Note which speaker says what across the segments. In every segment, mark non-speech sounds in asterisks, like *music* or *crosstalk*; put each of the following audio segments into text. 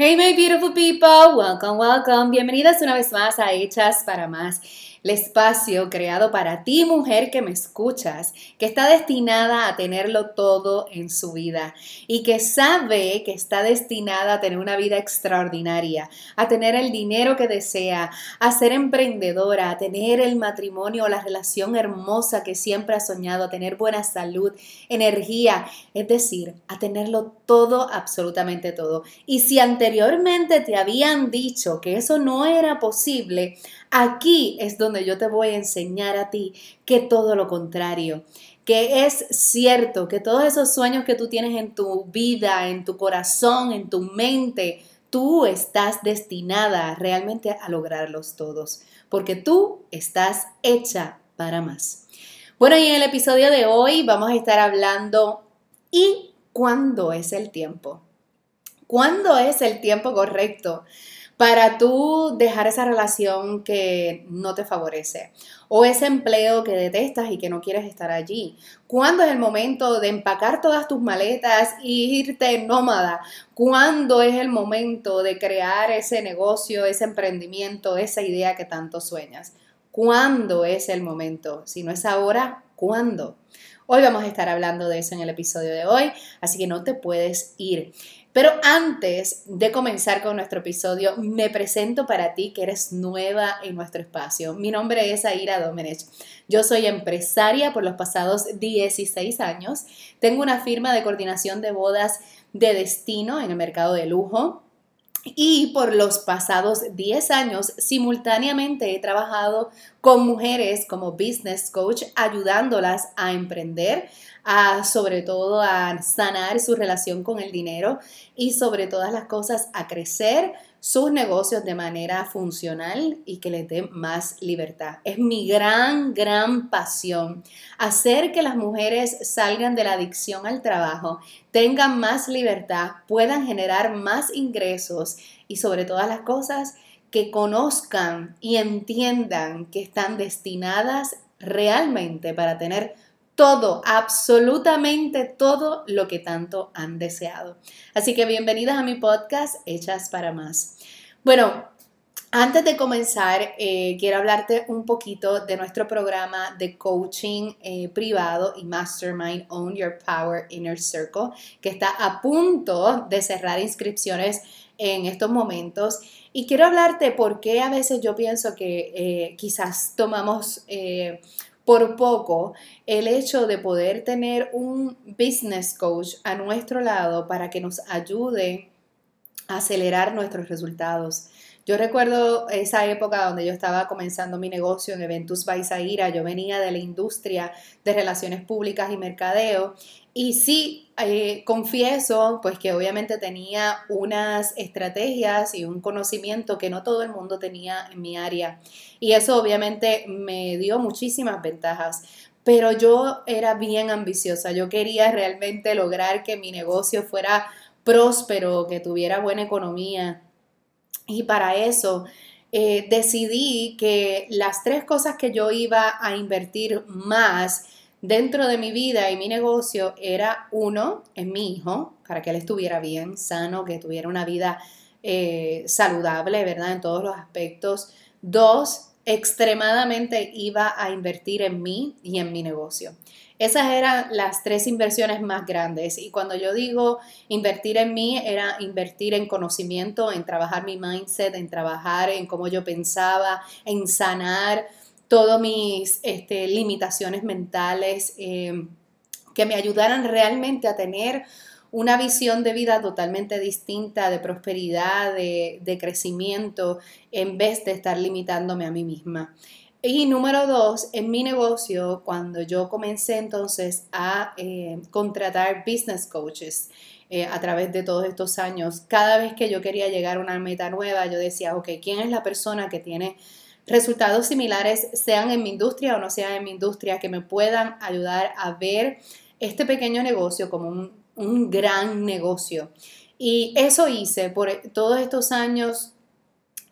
Speaker 1: Hey my beautiful people, welcome, welcome. Bienvenidas una vez más a Hechas para Más el espacio creado para ti, mujer que me escuchas, que está destinada a tenerlo todo en su vida y que sabe que está destinada a tener una vida extraordinaria, a tener el dinero que desea, a ser emprendedora, a tener el matrimonio, la relación hermosa que siempre ha soñado, a tener buena salud, energía, es decir, a tenerlo todo, absolutamente todo. Y si anteriormente te habían dicho que eso no era posible, Aquí es donde yo te voy a enseñar a ti que todo lo contrario, que es cierto que todos esos sueños que tú tienes en tu vida, en tu corazón, en tu mente, tú estás destinada realmente a lograrlos todos, porque tú estás hecha para más. Bueno, y en el episodio de hoy vamos a estar hablando ¿y cuándo es el tiempo? ¿Cuándo es el tiempo correcto? Para tú dejar esa relación que no te favorece o ese empleo que detestas y que no quieres estar allí. ¿Cuándo es el momento de empacar todas tus maletas y irte nómada? ¿Cuándo es el momento de crear ese negocio, ese emprendimiento, esa idea que tanto sueñas? ¿Cuándo es el momento? Si no es ahora, ¿cuándo? Hoy vamos a estar hablando de eso en el episodio de hoy, así que no te puedes ir. Pero antes de comenzar con nuestro episodio, me presento para ti que eres nueva en nuestro espacio. Mi nombre es Aira Domenech. Yo soy empresaria por los pasados 16 años. Tengo una firma de coordinación de bodas de destino en el mercado de lujo. Y por los pasados 10 años, simultáneamente he trabajado con mujeres como business coach, ayudándolas a emprender, a sobre todo a sanar su relación con el dinero y sobre todas las cosas a crecer sus negocios de manera funcional y que les dé más libertad. Es mi gran, gran pasión hacer que las mujeres salgan de la adicción al trabajo, tengan más libertad, puedan generar más ingresos y sobre todas las cosas que conozcan y entiendan que están destinadas realmente para tener todo, absolutamente todo lo que tanto han deseado. Así que bienvenidas a mi podcast Hechas para Más. Bueno, antes de comenzar, eh, quiero hablarte un poquito de nuestro programa de coaching eh, privado y Mastermind Own Your Power Inner Circle, que está a punto de cerrar inscripciones en estos momentos. Y quiero hablarte por qué a veces yo pienso que eh, quizás tomamos por poco el hecho de poder tener un business coach a nuestro lado para que nos ayude a acelerar nuestros resultados. Yo recuerdo esa época donde yo estaba comenzando mi negocio en Eventus Baisaira, yo venía de la industria de relaciones públicas y mercadeo y sí, eh, confieso pues que obviamente tenía unas estrategias y un conocimiento que no todo el mundo tenía en mi área. Y eso obviamente me dio muchísimas ventajas. Pero yo era bien ambiciosa, yo quería realmente lograr que mi negocio fuera próspero, que tuviera buena economía. Y para eso eh, decidí que las tres cosas que yo iba a invertir más, dentro de mi vida y mi negocio era uno, en mi hijo, para que él estuviera bien, sano, que tuviera una vida eh, saludable, ¿verdad? En todos los aspectos. Dos, extremadamente iba a invertir en mí y en mi negocio. Esas eran las tres inversiones más grandes. Y cuando yo digo invertir en mí, era invertir en conocimiento, en trabajar mi mindset, en trabajar en cómo yo pensaba, en sanar todas mis este, limitaciones mentales, em, que me ayudaran realmente a tener una visión de vida totalmente distinta, de prosperidad, de, crecimiento, en vez de estar limitándome a mí misma. Y número dos, en mi negocio, cuando yo comencé entonces a eh, contratar business coaches eh, a través de todos estos años, cada vez que yo quería llegar a una meta nueva, yo decía, ok, ¿quién es la persona que tiene resultados similares, sean en mi industria o no sean en mi industria, que me puedan ayudar a ver este pequeño negocio como un, gran negocio. Y eso hice por todos estos años.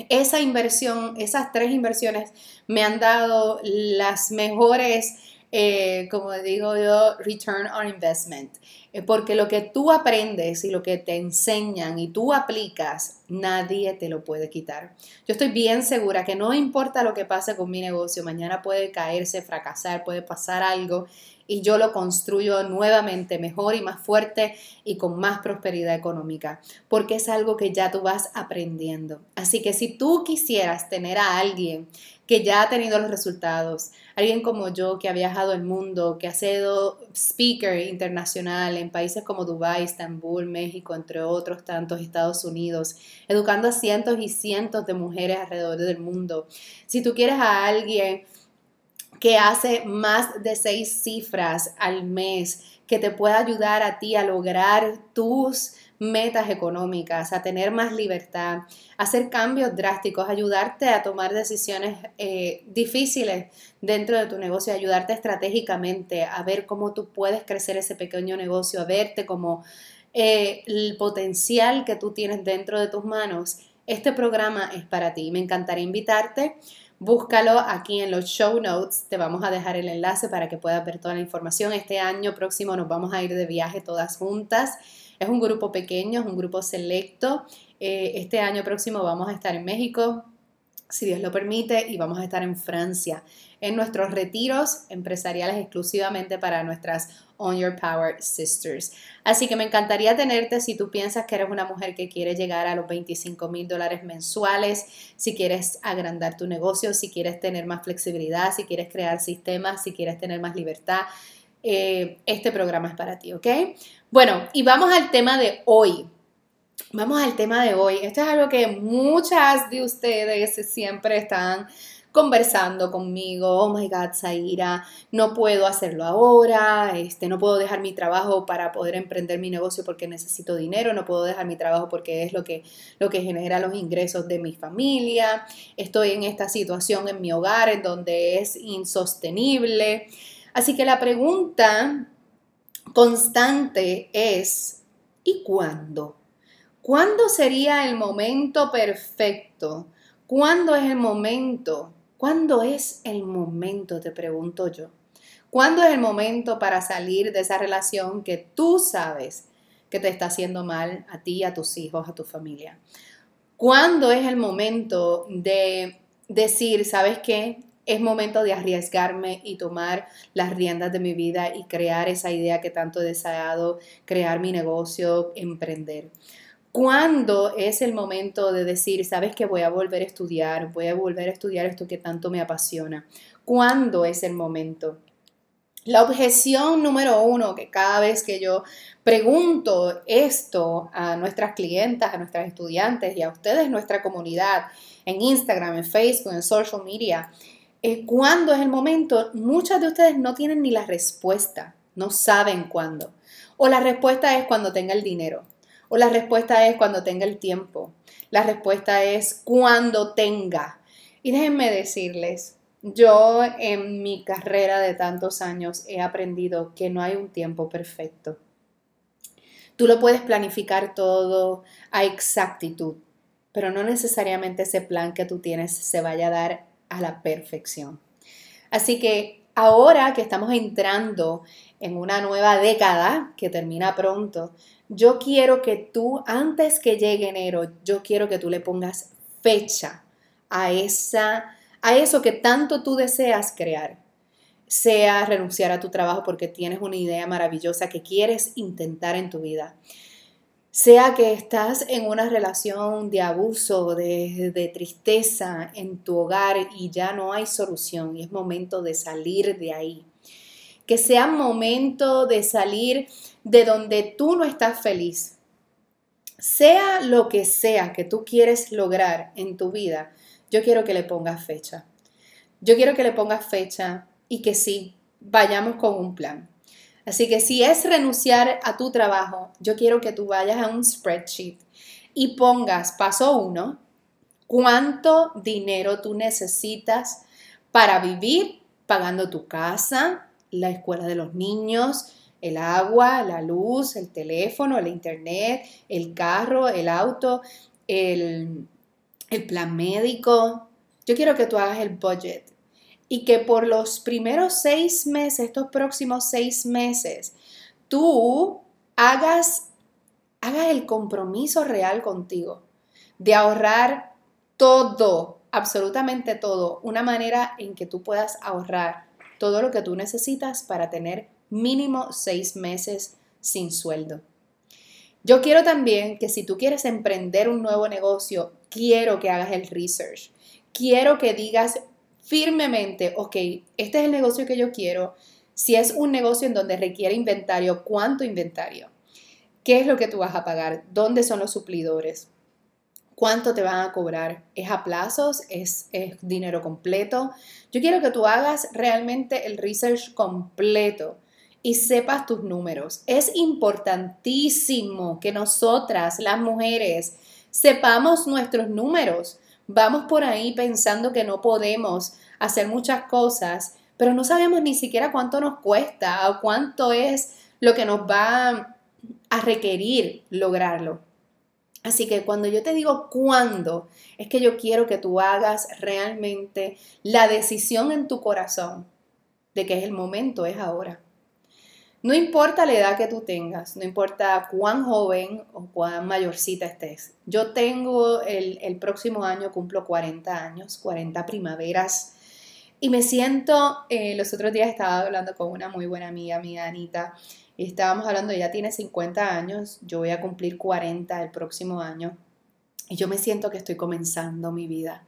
Speaker 1: Esa inversión, esas tres inversiones me han dado las mejores, eh, como digo yo, return on investment. Eh, porque lo que tú aprendes y lo que te enseñan y tú aplicas, nadie te lo puede quitar. Yo estoy bien segura que no importa lo que pase con mi negocio, mañana puede caerse, fracasar, puede pasar algo y yo lo construyo nuevamente mejor y más fuerte y con más prosperidad económica, porque es algo que ya tú vas aprendiendo. Así que si tú quisieras tener a alguien que ya ha tenido los resultados, alguien como yo que ha viajado el mundo, que ha sido speaker internacional en países como Dubái, Estambul, México, entre otros tantos, Estados Unidos, educando a cientos y cientos de mujeres alrededor del mundo. Si tú quieres a alguien que hace más de seis cifras al mes, que te pueda ayudar a ti a lograr tus metas económicas, a tener más libertad, a hacer cambios drásticos, ayudarte a tomar decisiones eh, difíciles dentro de tu negocio, ayudarte estratégicamente a ver cómo tú puedes crecer ese pequeño negocio, a verte como eh, el potencial que tú tienes dentro de tus manos. Este programa es para ti. Me encantaría invitarte Búscalo aquí en los show notes, te vamos a dejar el enlace para que puedas ver toda la información. Este año próximo nos vamos a ir de viaje todas juntas. Es un grupo pequeño, es un grupo selecto. Eh, este año próximo vamos a estar en México, si Dios lo permite, y vamos a estar en Francia en nuestros retiros empresariales exclusivamente para nuestras On Your Power Sisters. Así que me encantaría tenerte si tú piensas que eres una mujer que quiere llegar a los 25 mil dólares mensuales, si quieres agrandar tu negocio, si quieres tener más flexibilidad, si quieres crear sistemas, si quieres tener más libertad. Eh, este programa es para ti, ¿ok? Bueno, y vamos al tema de hoy. Vamos al tema de hoy. Esto es algo que muchas de ustedes siempre están conversando conmigo, oh my God, Zaira, no puedo hacerlo ahora, este, no puedo dejar mi trabajo para poder emprender mi negocio porque necesito dinero, no puedo dejar mi trabajo porque es lo que, lo que genera los ingresos de mi familia, estoy en esta situación en mi hogar en donde es insostenible. Así que la pregunta constante es, ¿y cuándo? ¿Cuándo sería el momento perfecto? ¿Cuándo es el momento ¿Cuándo es el momento? Te pregunto yo. ¿Cuándo es el momento para salir de esa relación que tú sabes que te está haciendo mal a ti, a tus hijos, a tu familia? ¿Cuándo es el momento de decir, sabes qué? Es momento de arriesgarme y tomar las riendas de mi vida y crear esa idea que tanto he deseado, crear mi negocio, emprender. ¿Cuándo es el momento de decir, sabes que voy a volver a estudiar, voy a volver a estudiar esto que tanto me apasiona? ¿Cuándo es el momento? La objeción número uno que cada vez que yo pregunto esto a nuestras clientas, a nuestras estudiantes y a ustedes, nuestra comunidad, en Instagram, en Facebook, en social media, ¿cuándo es el momento? Muchas de ustedes no tienen ni la respuesta, no saben cuándo. O la respuesta es cuando tenga el dinero o la respuesta es cuando tenga el tiempo. La respuesta es cuando tenga. Y déjenme decirles, yo en mi carrera de tantos años he aprendido que no hay un tiempo perfecto. Tú lo puedes planificar todo a exactitud, pero no necesariamente ese plan que tú tienes se vaya a dar a la perfección. Así que ahora que estamos entrando en una nueva década que termina pronto, yo quiero que tú, antes que llegue enero, yo quiero que tú le pongas fecha a, esa, a eso que tanto tú deseas crear. Sea renunciar a tu trabajo porque tienes una idea maravillosa que quieres intentar en tu vida. Sea que estás en una relación de abuso, de, de tristeza en tu hogar y ya no hay solución y es momento de salir de ahí que sea momento de salir de donde tú no estás feliz. Sea lo que sea que tú quieres lograr en tu vida, yo quiero que le pongas fecha. Yo quiero que le pongas fecha y que sí, vayamos con un plan. Así que si es renunciar a tu trabajo, yo quiero que tú vayas a un spreadsheet y pongas paso uno, cuánto dinero tú necesitas para vivir pagando tu casa, la escuela de los niños, el agua, la luz, el teléfono, el internet, el carro, el auto, el, el plan médico. Yo quiero que tú hagas el budget y que por los primeros seis meses, estos próximos seis meses, tú hagas, hagas el compromiso real contigo de ahorrar todo, absolutamente todo, una manera en que tú puedas ahorrar todo lo que tú necesitas para tener mínimo seis meses sin sueldo. Yo quiero también que si tú quieres emprender un nuevo negocio, quiero que hagas el research. Quiero que digas firmemente, ok, este es el negocio que yo quiero. Si es un negocio en donde requiere inventario, ¿cuánto inventario? ¿Qué es lo que tú vas a pagar? ¿Dónde son los suplidores? ¿Cuánto te van a cobrar? ¿Es a plazos? ¿Es, ¿Es, dinero completo? Yo quiero que tú hagas realmente el research completo y sepas tus números. Es importantísimo que nosotras, las mujeres, sepamos nuestros números. Vamos por ahí pensando que no podemos hacer muchas cosas, pero no sabemos ni siquiera cuánto nos cuesta o cuánto es lo que nos va a requerir lograrlo. Así que cuando yo te digo cuándo, es que yo quiero que tú hagas realmente la decisión en tu corazón de que es el momento, es ahora. No importa la edad que tú tengas, no importa cuán joven o cuán mayorcita estés. Yo tengo el, próximo año, cumplo 40 años, 40 primaveras. Y me siento, eh, los otros días estaba hablando con una muy buena amiga mía, Anita, y estábamos hablando, ella tiene 50 años, yo voy a cumplir 40 el próximo año, y yo me siento que estoy comenzando mi vida.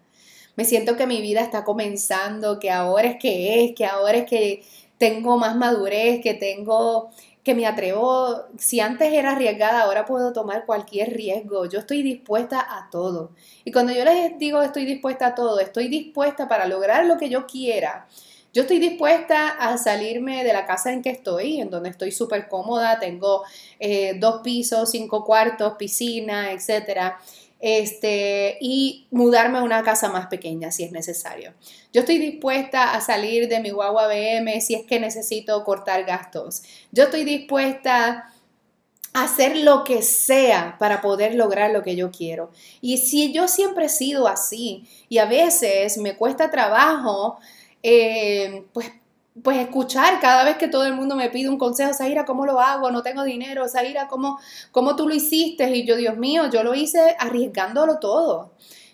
Speaker 1: Me siento que mi vida está comenzando, que ahora es que es, que ahora es que tengo más madurez, que tengo, que me atrevo, si antes era arriesgada, ahora puedo tomar cualquier riesgo, yo estoy dispuesta a todo. Y cuando yo les digo estoy dispuesta a todo, estoy dispuesta para lograr lo que yo quiera. Yo estoy dispuesta a salirme de la casa en que estoy, en donde estoy súper cómoda, tengo eh, dos pisos, cinco cuartos, piscina, etcétera este, y mudarme a una casa más pequeña si es necesario. Yo estoy dispuesta a salir de mi guagua BM si es que necesito cortar gastos. Yo estoy dispuesta a hacer lo que sea para poder lograr lo que yo quiero. Y si yo siempre he sido así y a veces me cuesta trabajo, eh, pues pues escuchar cada vez que todo el mundo me pide un consejo, Zaira, ¿cómo lo hago? No tengo dinero, Zaira, ¿cómo, ¿cómo tú lo hiciste? Y yo, Dios mío, yo lo hice arriesgándolo todo.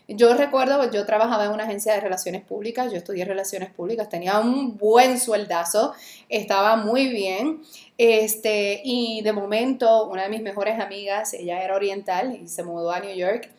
Speaker 1: Yo recuerdo, yo trabajaba en una agencia de relaciones públicas, yo estudié relaciones públicas, tenía un buen sueldazo, estaba muy bien, este, y de momento una de mis mejores amigas, ella era oriental y se mudó a New York,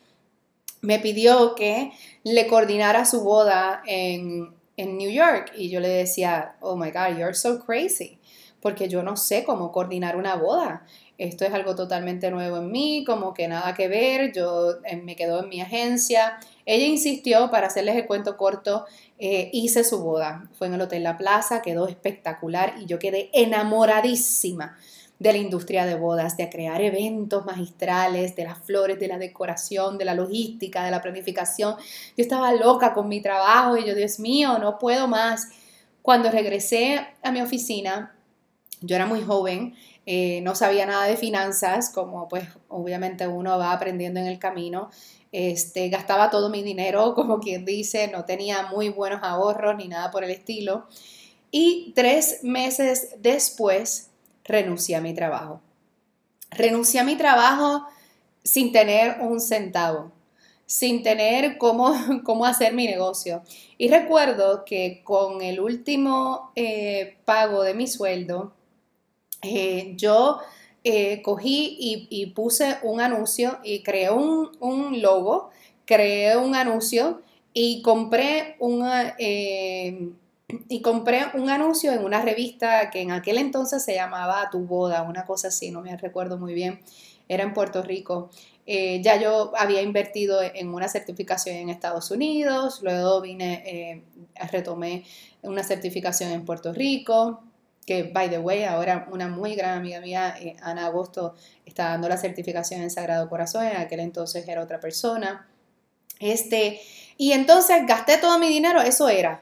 Speaker 1: me pidió que le coordinara su boda en, en New York y yo le decía, oh my God, you're so crazy, porque yo no sé cómo coordinar una boda. Esto es algo totalmente nuevo en mí, como que nada que ver, yo eh, me quedo en mi agencia. Ella insistió, para hacerles el cuento corto, eh, hice su boda. Fue en el Hotel La Plaza, quedó espectacular y yo quedé enamoradísima de la industria de bodas, de crear eventos magistrales, de las flores, de la decoración, de la logística, de la planificación. Yo estaba loca con mi trabajo y yo, Dios mío, no puedo más. Cuando regresé a mi oficina, yo era muy joven, eh, no sabía nada de finanzas, como pues obviamente uno va aprendiendo en el camino. Este, gastaba todo mi dinero, *laughs* como quien dice, no tenía muy buenos ahorros ni nada por el estilo. Y tres meses después renuncié a mi trabajo. Renuncié a mi trabajo sin tener un centavo, sin tener cómo, *laughs* cómo hacer mi negocio. Y recuerdo que con el último eh, pago de mi sueldo, eh, yo eh, cogí y, puse un anuncio y creé un, un, logo, creé un anuncio y compré una y compré un anuncio en una revista que en aquel entonces se llamaba Tu Boda, una cosa así, no me recuerdo muy bien, era en Puerto Rico. Eh, ya yo había invertido en una certificación en Estados Unidos, luego vine, eh, retomé una certificación en Puerto Rico, que, by the way, ahora una muy gran amiga mía, eh, Ana Agosto, está dando la certificación en Sagrado Corazón, en aquel entonces era otra persona. Este, y entonces gasté todo mi dinero, eso era,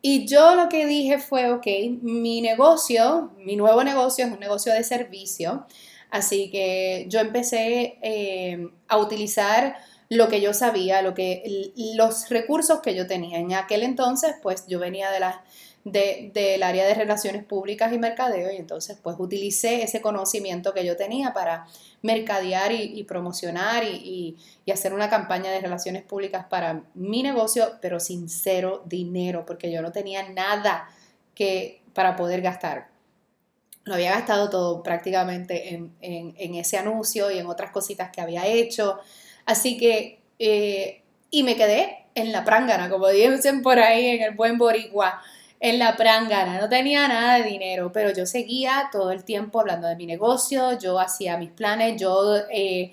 Speaker 1: y yo lo que dije fue, ok, mi negocio, mi nuevo negocio es un negocio de servicio, así que yo empecé eh, a utilizar lo que yo sabía, lo que, los recursos que yo tenía. En aquel entonces, pues yo venía de la, del área de relaciones públicas y mercadeo y entonces pues utilicé ese conocimiento que yo tenía para mercadear y, promocionar y, hacer una campaña de relaciones públicas para mi negocio, pero sin cero dinero, porque yo no tenía nada que, para poder gastar. Lo había gastado todo prácticamente en, ese anuncio y en otras cositas que había hecho. Así que, eh, y me quedé en la prángana, como dicen por ahí en el buen boricua en la prangana, no tenía nada de dinero, pero yo seguía todo el tiempo hablando de mi negocio, yo hacía mis planes, yo... Eh,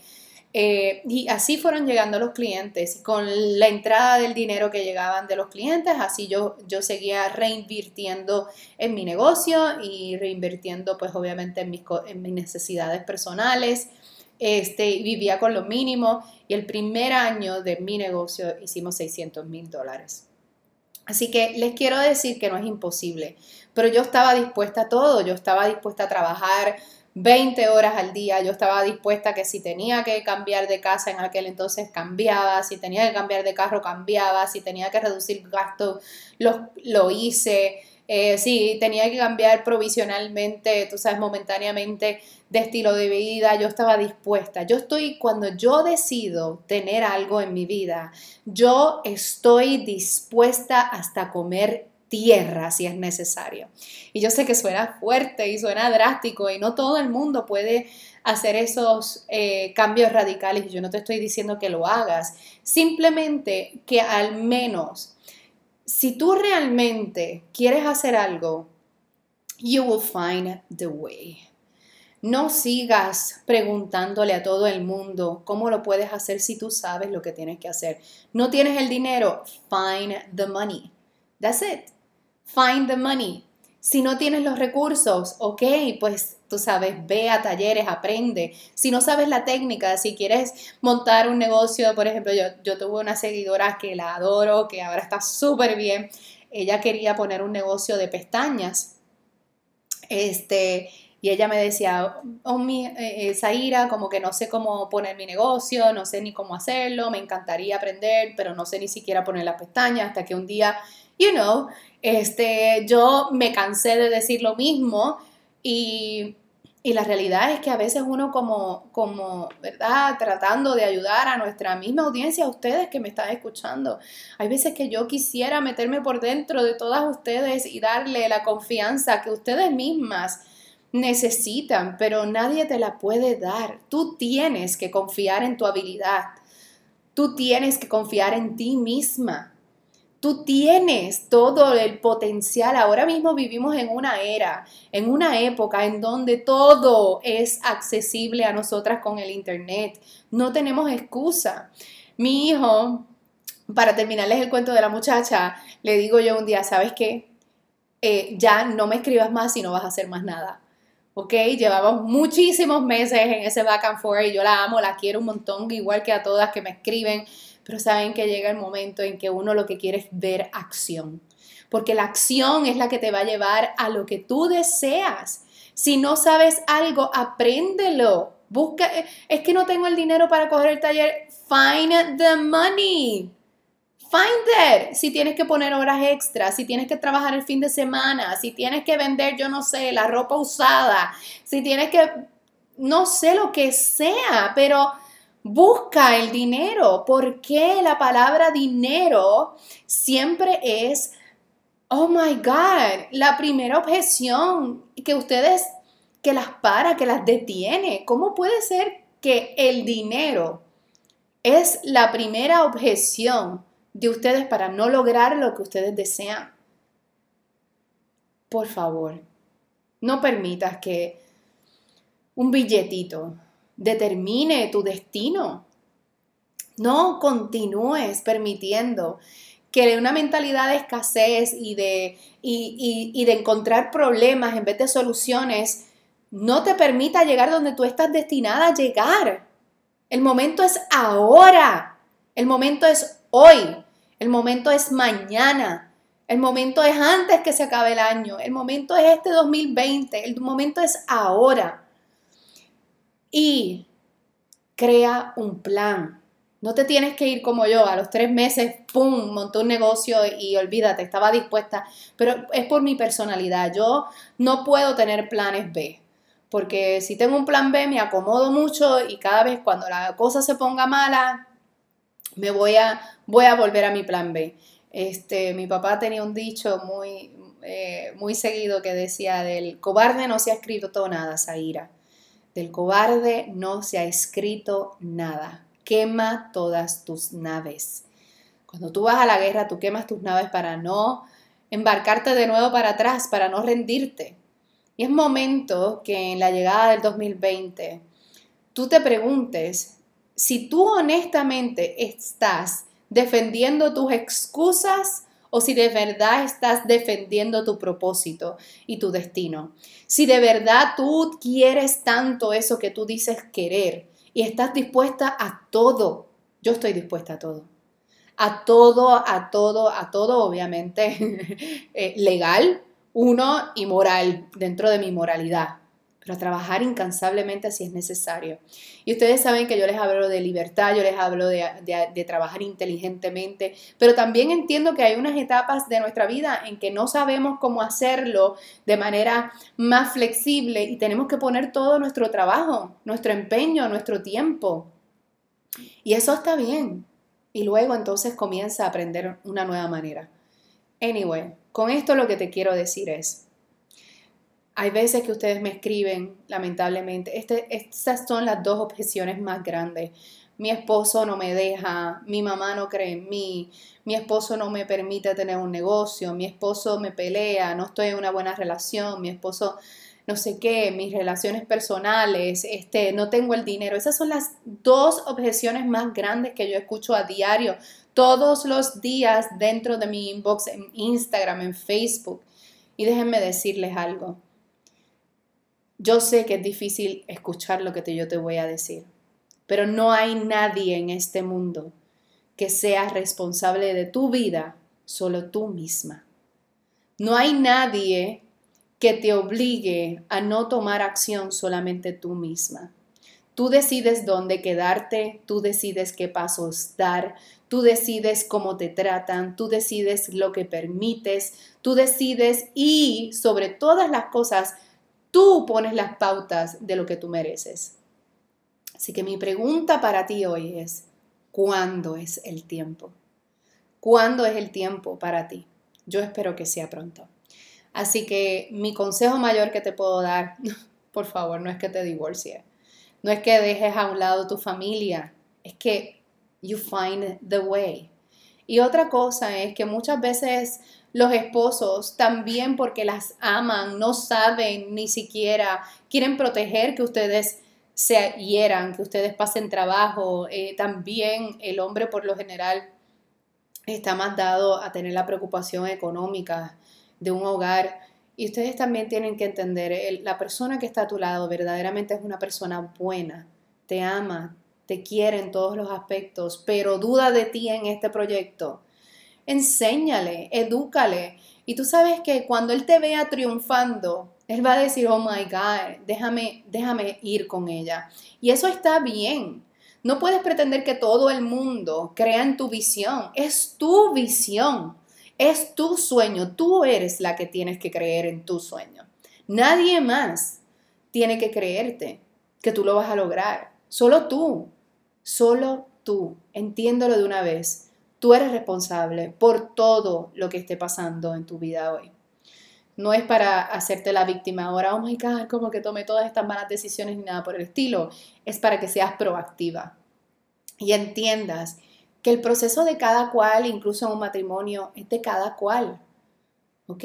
Speaker 1: eh, y así fueron llegando los clientes. Con la entrada del dinero que llegaban de los clientes, así yo, yo seguía reinvirtiendo en mi negocio y reinvirtiendo pues obviamente en mis, en mis necesidades personales. Este, vivía con lo mínimo y el primer año de mi negocio hicimos 600 mil dólares. Así que les quiero decir que no es imposible, pero yo estaba dispuesta a todo, yo estaba dispuesta a trabajar 20 horas al día, yo estaba dispuesta a que si tenía que cambiar de casa en aquel entonces cambiaba, si tenía que cambiar de carro cambiaba, si tenía que reducir gastos lo, lo hice, eh, si tenía que cambiar provisionalmente, tú sabes, momentáneamente de estilo de vida, yo estaba dispuesta. Yo estoy, cuando yo decido tener algo en mi vida, yo estoy dispuesta hasta comer tierra si es necesario. Y yo sé que suena fuerte y suena drástico y no todo el mundo puede hacer esos eh, cambios radicales. Yo no te estoy diciendo que lo hagas, simplemente que al menos si tú realmente quieres hacer algo, you will find the way. No sigas preguntándole a todo el mundo cómo lo puedes hacer si tú sabes lo que tienes que hacer. No tienes el dinero, find the money. That's it. Find the money. Si no tienes los recursos, ok, pues tú sabes, ve a talleres, aprende. Si no sabes la técnica, si quieres montar un negocio, por ejemplo, yo, yo tuve una seguidora que la adoro, que ahora está súper bien. Ella quería poner un negocio de pestañas. Este, y ella me decía, oh, mi, eh, Zaira, como que no sé cómo poner mi negocio, no sé ni cómo hacerlo, me encantaría aprender, pero no sé ni siquiera poner las pestañas, hasta que un día, you know, este, yo me cansé de decir lo mismo y, y la realidad es que a veces uno como, como, ¿verdad? Tratando de ayudar a nuestra misma audiencia, a ustedes que me están escuchando, hay veces que yo quisiera meterme por dentro de todas ustedes y darle la confianza que ustedes mismas necesitan, pero nadie te la puede dar. Tú tienes que confiar en tu habilidad. Tú tienes que confiar en ti misma. Tú tienes todo el potencial. Ahora mismo vivimos en una era, en una época en donde todo es accesible a nosotras con el Internet. No tenemos excusa. Mi hijo, para terminarles el cuento de la muchacha, le digo yo un día, ¿sabes qué? Eh, ya no me escribas más y no vas a hacer más nada ¿ok? Llevamos muchísimos meses en ese back and forth y yo la amo, la quiero un montón, igual que a todas que me escriben, pero saben que llega el momento en que uno lo que quiere es ver acción, porque la acción es la que te va a llevar a lo que tú deseas. Si no sabes algo, apréndelo. Busca, es que no tengo el dinero para coger el taller. Find the money. Find it. Si tienes que poner horas extras, si tienes que trabajar el fin de semana, si tienes que vender, yo no sé, la ropa usada, si tienes que, no sé lo que sea, pero busca el dinero. porque la palabra dinero siempre es, oh my God, la primera objeción que ustedes, que las para, que las detiene? ¿Cómo puede ser que el dinero es la primera objeción? de ustedes para no lograr lo que ustedes desean. Por favor, no permitas que un billetito determine tu destino. No continúes permitiendo que una mentalidad de escasez y de, y, de encontrar problemas en vez de soluciones no te permita llegar donde tú estás destinada a llegar. El momento es ahora. El momento es hoy. El momento es mañana. El momento es antes que se acabe el año. El momento es este 2020. El momento es ahora. Y crea un plan. No te tienes que ir como yo, a los tres meses, ¡pum!, montó un negocio y olvídate, estaba dispuesta, pero es por mi personalidad. Yo no puedo tener planes B, porque si tengo un plan B me acomodo mucho y cada vez cuando la cosa se ponga mala, me voy a, voy a volver a mi plan B. Este, mi papá tenía un dicho muy, eh, muy seguido que decía, del cobarde no se ha escrito nada, Zaira. Del cobarde no se ha escrito nada. Quema todas tus naves. Cuando tú vas a la guerra, tú quemas tus naves para no embarcarte de nuevo para atrás, para no rendirte. Y es momento que en la llegada del 2020 tú te preguntes si tú honestamente estás defendiendo tus excusas o si de verdad estás defendiendo tu propósito y tu destino. Si de verdad tú quieres tanto eso que tú dices querer y estás dispuesta a todo, yo estoy dispuesta a todo. A todo, a todo, a todo, obviamente *laughs* eh, legal, uno y moral, dentro de mi moralidad pero trabajar incansablemente si es necesario. Y ustedes saben que yo les hablo de libertad, yo les hablo de, trabajar inteligentemente, pero también entiendo que hay unas etapas de nuestra vida en que no sabemos cómo hacerlo de manera más flexible y tenemos que poner todo nuestro trabajo, nuestro empeño, nuestro tiempo. Y eso está bien. Y luego entonces comienza a aprender una nueva manera. Anyway, con esto lo que te quiero decir es, hay veces que ustedes me escriben, lamentablemente, este, estas son las dos objeciones más grandes. Mi esposo no me deja, mi mamá no cree en mí, mi esposo no me permite tener un negocio, mi esposo me pelea, no estoy en una buena relación, mi esposo no sé qué, mis relaciones personales, este, no tengo el dinero. Esas son las dos objeciones más grandes que yo escucho a diario, todos los días dentro de mi inbox en Instagram, en Facebook. Y déjenme decirles algo. Yo sé que es difícil escuchar lo que yo te voy a decir, pero no hay nadie en este mundo que sea responsable de tu vida, solo tú misma. No hay nadie que te obligue a no tomar acción solamente tú misma. Tú decides dónde quedarte, tú decides qué pasos dar, tú decides cómo te tratan, tú decides lo que permites, tú decides y sobre todas las cosas Tú pones las pautas de lo que tú mereces. Así que mi pregunta para ti hoy es, ¿cuándo es el tiempo? ¿Cuándo es el tiempo para ti? Yo espero que sea pronto. Así que mi consejo mayor que te puedo dar, *laughs* por favor, no es que te divorcies, no es que dejes a un lado tu familia, es que you find the way. Y otra cosa es que muchas veces los esposos también porque las aman, no saben ni siquiera, quieren proteger que ustedes se hieran, que ustedes pasen trabajo. Eh, también el hombre por lo general está más dado a tener la preocupación económica de un hogar. Y ustedes también tienen que entender, la persona que está a tu lado verdaderamente es una persona buena, te ama, te quiere en todos los aspectos, pero duda de ti en este proyecto enséñale, edúcale. Y tú sabes que cuando él te vea triunfando, él va a decir, oh my God, déjame, déjame ir con ella. Y eso está bien. No puedes pretender que todo el mundo crea en tu visión. Es tu visión. Es tu sueño. Tú eres la que tienes que creer en tu sueño. Nadie más tiene que creerte que tú lo vas a lograr. Solo tú. Solo tú. Entiéndolo de una vez. Tú eres responsable por todo lo que esté pasando en tu vida hoy. No es para hacerte la víctima ahora, oh my God, como que tome todas estas malas decisiones ni nada por el estilo. Es para que seas proactiva y entiendas que el proceso de cada cual, incluso en un matrimonio, es de cada cual. ¿Ok?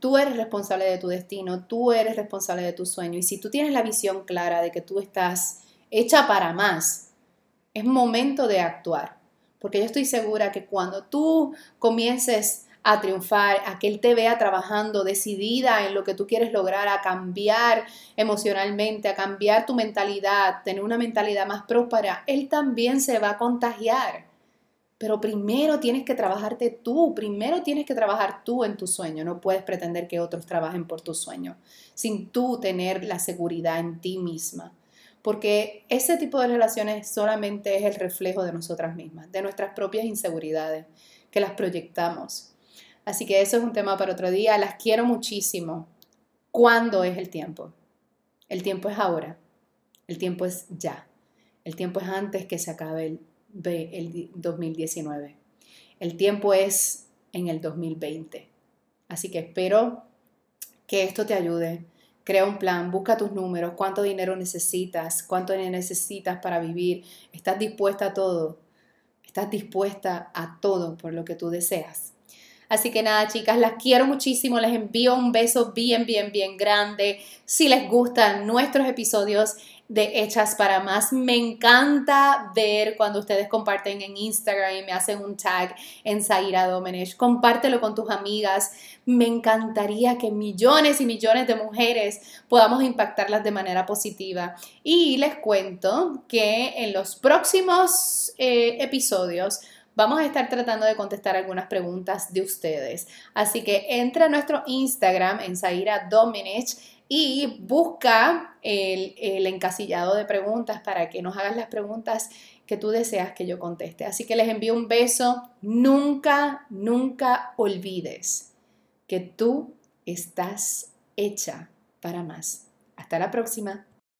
Speaker 1: Tú eres responsable de tu destino, tú eres responsable de tu sueño. Y si tú tienes la visión clara de que tú estás hecha para más, es momento de actuar. Porque yo estoy segura que cuando tú comiences a triunfar, a que Él te vea trabajando decidida en lo que tú quieres lograr, a cambiar emocionalmente, a cambiar tu mentalidad, tener una mentalidad más próspera, Él también se va a contagiar. Pero primero tienes que trabajarte tú, primero tienes que trabajar tú en tu sueño. No puedes pretender que otros trabajen por tu sueño sin tú tener la seguridad en ti misma. Porque ese tipo de relaciones solamente es el reflejo de nosotras mismas, de nuestras propias inseguridades, que las proyectamos. Así que eso es un tema para otro día. Las quiero muchísimo. ¿Cuándo es el tiempo? El tiempo es ahora. El tiempo es ya. El tiempo es antes que se acabe el, el 2019. El tiempo es en el 2020. Así que espero que esto te ayude Crea un plan, busca tus números, cuánto dinero necesitas, cuánto necesitas para vivir. ¿Estás dispuesta a todo? ¿Estás dispuesta a todo por lo que tú deseas? Así que nada, chicas, las quiero muchísimo. Les envío un beso bien, bien, bien grande. Si les gustan nuestros episodios, de Hechas para Más. Me encanta ver cuando ustedes comparten en Instagram y me hacen un tag en Zaira Domenech. Compártelo con tus amigas. Me encantaría que millones y millones de mujeres podamos impactarlas de manera positiva. Y les cuento que en los próximos eh, episodios vamos a estar tratando de contestar algunas preguntas de ustedes. Así que entra a nuestro Instagram en Zaira Domenech y busca el, el, encasillado de preguntas para que nos hagas las preguntas que tú deseas que yo conteste. Así que les envío un beso. Nunca, nunca olvides que tú estás hecha para más. Hasta la próxima.